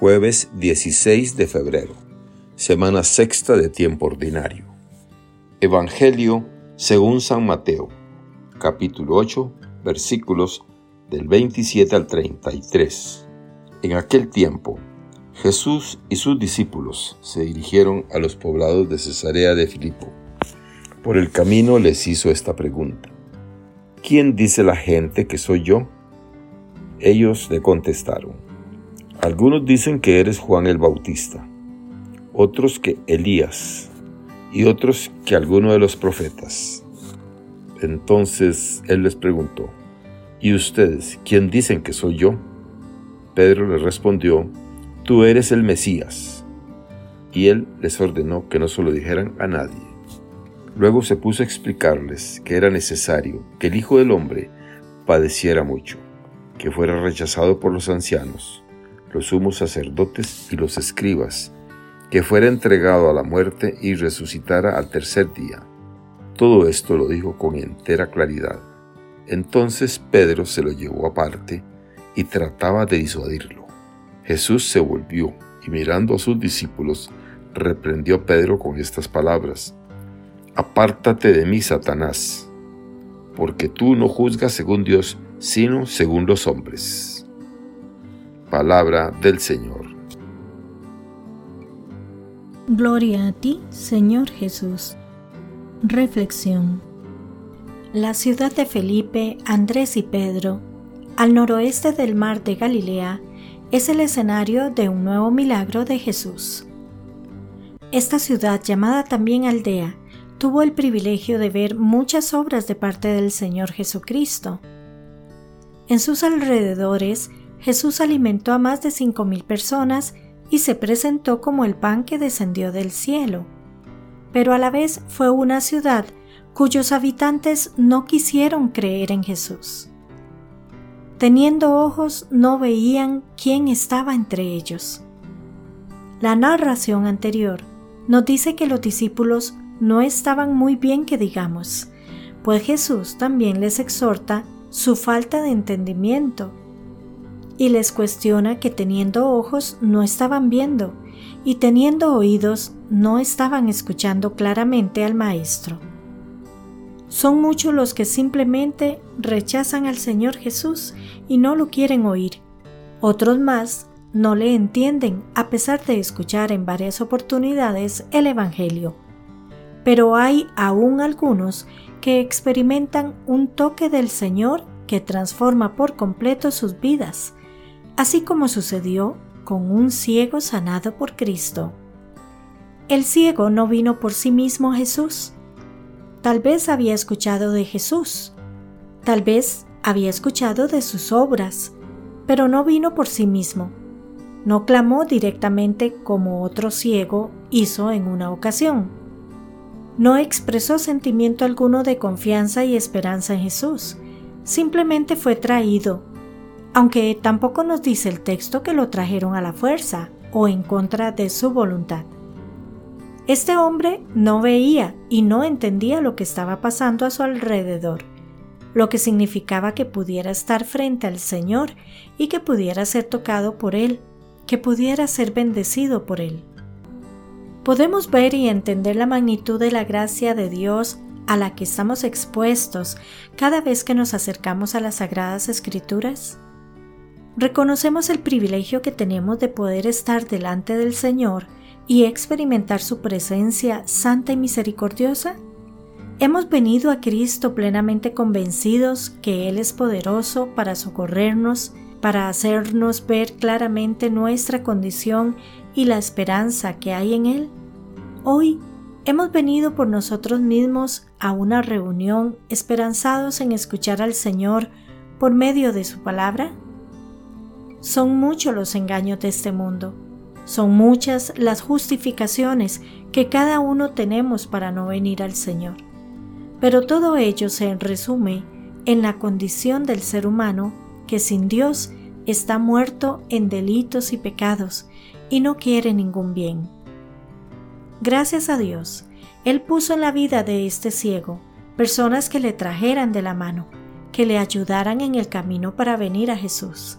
Jueves 16 de febrero, semana sexta de tiempo ordinario. Evangelio según San Mateo, capítulo 8, versículos del 27 al 33. En aquel tiempo, Jesús y sus discípulos se dirigieron a los poblados de Cesarea de Filipo. Por el camino les hizo esta pregunta. ¿Quién dice la gente que soy yo? Ellos le contestaron. Algunos dicen que eres Juan el Bautista, otros que Elías y otros que alguno de los profetas. Entonces él les preguntó, ¿y ustedes quién dicen que soy yo? Pedro le respondió, tú eres el Mesías. Y él les ordenó que no se lo dijeran a nadie. Luego se puso a explicarles que era necesario que el Hijo del Hombre padeciera mucho, que fuera rechazado por los ancianos, los sumos sacerdotes y los escribas, que fuera entregado a la muerte y resucitara al tercer día. Todo esto lo dijo con entera claridad. Entonces Pedro se lo llevó aparte y trataba de disuadirlo. Jesús se volvió y mirando a sus discípulos, reprendió a Pedro con estas palabras. Apártate de mí, Satanás, porque tú no juzgas según Dios, sino según los hombres. Palabra del Señor. Gloria a ti, Señor Jesús. Reflexión. La ciudad de Felipe, Andrés y Pedro al noroeste del mar de Galilea, es el escenario de un nuevo milagro de Jesús. Esta ciudad, llamada también aldea, tuvo el privilegio de ver muchas obras de parte del Señor Jesucristo. En sus alrededores, Jesús alimentó a más de cinco mil personas y se presentó como el pan que descendió del cielo. Pero a la vez fue una ciudad cuyos habitantes no quisieron creer en Jesús. Teniendo ojos no veían quién estaba entre ellos. La narración anterior nos dice que los discípulos no estaban muy bien que digamos, pues Jesús también les exhorta su falta de entendimiento y les cuestiona que teniendo ojos no estaban viendo y teniendo oídos no estaban escuchando claramente al Maestro. Son muchos los que simplemente rechazan al Señor Jesús y no lo quieren oír. Otros más no le entienden a pesar de escuchar en varias oportunidades el Evangelio. Pero hay aún algunos que experimentan un toque del Señor que transforma por completo sus vidas, así como sucedió con un ciego sanado por Cristo. El ciego no vino por sí mismo a Jesús, Tal vez había escuchado de Jesús, tal vez había escuchado de sus obras, pero no vino por sí mismo. No clamó directamente como otro ciego hizo en una ocasión. No expresó sentimiento alguno de confianza y esperanza en Jesús. Simplemente fue traído, aunque tampoco nos dice el texto que lo trajeron a la fuerza o en contra de su voluntad. Este hombre no veía y no entendía lo que estaba pasando a su alrededor, lo que significaba que pudiera estar frente al Señor y que pudiera ser tocado por Él, que pudiera ser bendecido por Él. Podemos ver y entender la magnitud de la gracia de Dios a la que estamos expuestos cada vez que nos acercamos a las Sagradas Escrituras? Reconocemos el privilegio que tenemos de poder estar delante del Señor y experimentar su presencia santa y misericordiosa? Hemos venido a Cristo plenamente convencidos que Él es poderoso para socorrernos, para hacernos ver claramente nuestra condición y la esperanza que hay en Él. Hoy hemos venido por nosotros mismos a una reunión esperanzados en escuchar al Señor por medio de su palabra. Son muchos los engaños de este mundo son muchas las justificaciones que cada uno tenemos para no venir al Señor. Pero todo ello se resume en la condición del ser humano que sin Dios está muerto en delitos y pecados y no quiere ningún bien. Gracias a Dios, Él puso en la vida de este ciego personas que le trajeran de la mano, que le ayudaran en el camino para venir a Jesús.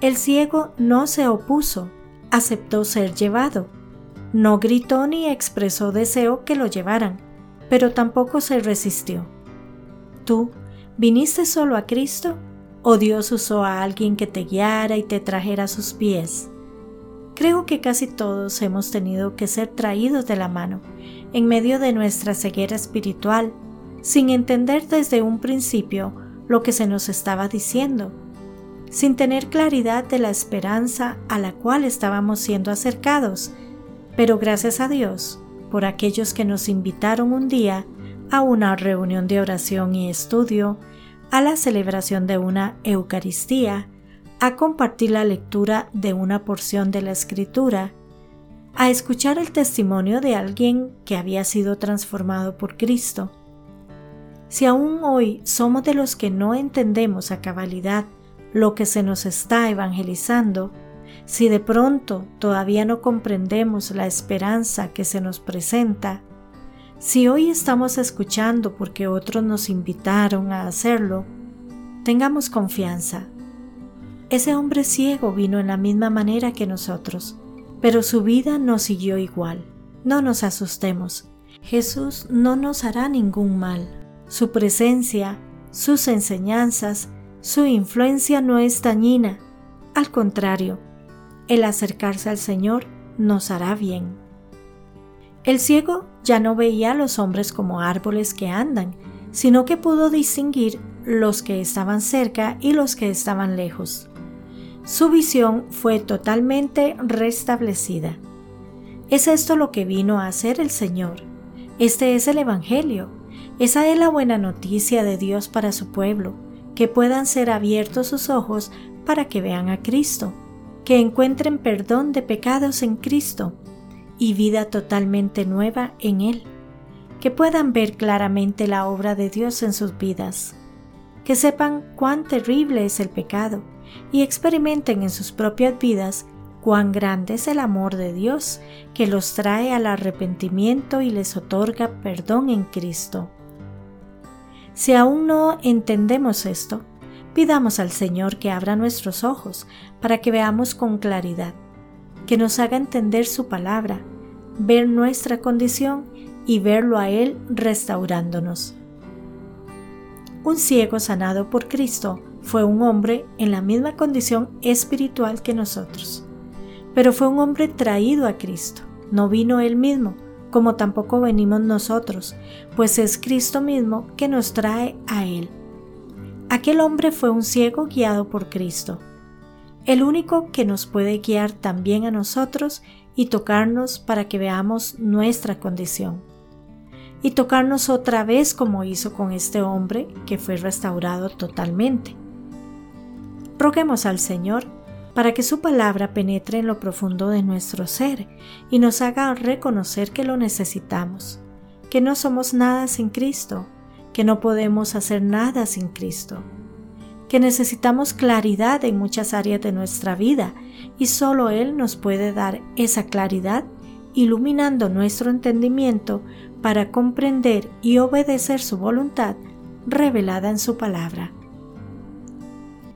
El ciego no se opuso, aceptó ser llevado. No gritó ni expresó deseo que lo llevaran, pero tampoco se resistió. ¿Tú viniste solo a Cristo o Dios usó a alguien que te guiara y te trajera a sus pies? Creo que casi todos hemos tenido que ser traídos de la mano en medio de nuestra ceguera espiritual, sin entender desde un principio lo que se nos estaba diciendo, sin tener claridad de la esperanza a la cual estábamos siendo acercados, pero gracias a Dios por aquellos que nos invitaron un día a una reunión de oración y estudio, a la celebración de una Eucaristía, a compartir la lectura de una porción de la escritura, a escuchar el testimonio de alguien que había sido transformado por Cristo. Si aún hoy somos de los que no entendemos a cabalidad lo que se nos está evangelizando, si de pronto todavía no comprendemos la esperanza que se nos presenta, si hoy estamos escuchando porque otros nos invitaron a hacerlo, tengamos confianza ese hombre ciego vino en la misma manera que nosotros, pero su vida no siguió igual. No nos asustemos. Jesús no nos hará ningún mal. Su presencia, sus enseñanzas, su influencia no es dañina. Al contrario, el acercarse al Señor nos hará bien. El ciego ya no veía a los hombres como árboles que andan, sino que pudo distinguir los que estaban cerca y los que estaban lejos su visión fue totalmente restablecida. Es esto lo que vino a hacer el Señor. Este es el Evangelio. Esa es la buena noticia de Dios para su pueblo, que puedan ser abiertos sus ojos para que vean a Cristo, que encuentren perdón de pecados en Cristo y vida totalmente nueva en Él, que puedan ver claramente la obra de Dios en sus vidas, que sepan cuán terrible es el pecado y experimenten en sus propias vidas cuán grande es el amor de Dios que los trae al arrepentimiento y les otorga perdón en Cristo. Si aún no entendemos esto, pidamos al Señor que abra nuestros ojos para que veamos con claridad, que nos haga entender su palabra, ver nuestra condición y verlo a Él restaurándonos. Un ciego sanado por Cristo fue un hombre en la misma condición espiritual que nosotros, pero fue un hombre traído a Cristo. No vino él mismo, como tampoco venimos nosotros, pues es Cristo mismo que nos trae a Él. Aquel hombre fue un ciego guiado por Cristo, el único que nos puede guiar también a nosotros y tocarnos para que veamos nuestra condición. Y tocarnos otra vez como hizo con este hombre que fue restaurado totalmente. Roguemos al Señor para que su palabra penetre en lo profundo de nuestro ser y nos haga reconocer que lo necesitamos, que no somos nada sin Cristo, que no podemos hacer nada sin Cristo, que necesitamos claridad en muchas áreas de nuestra vida y solo Él nos puede dar esa claridad iluminando nuestro entendimiento para comprender y obedecer su voluntad revelada en su palabra.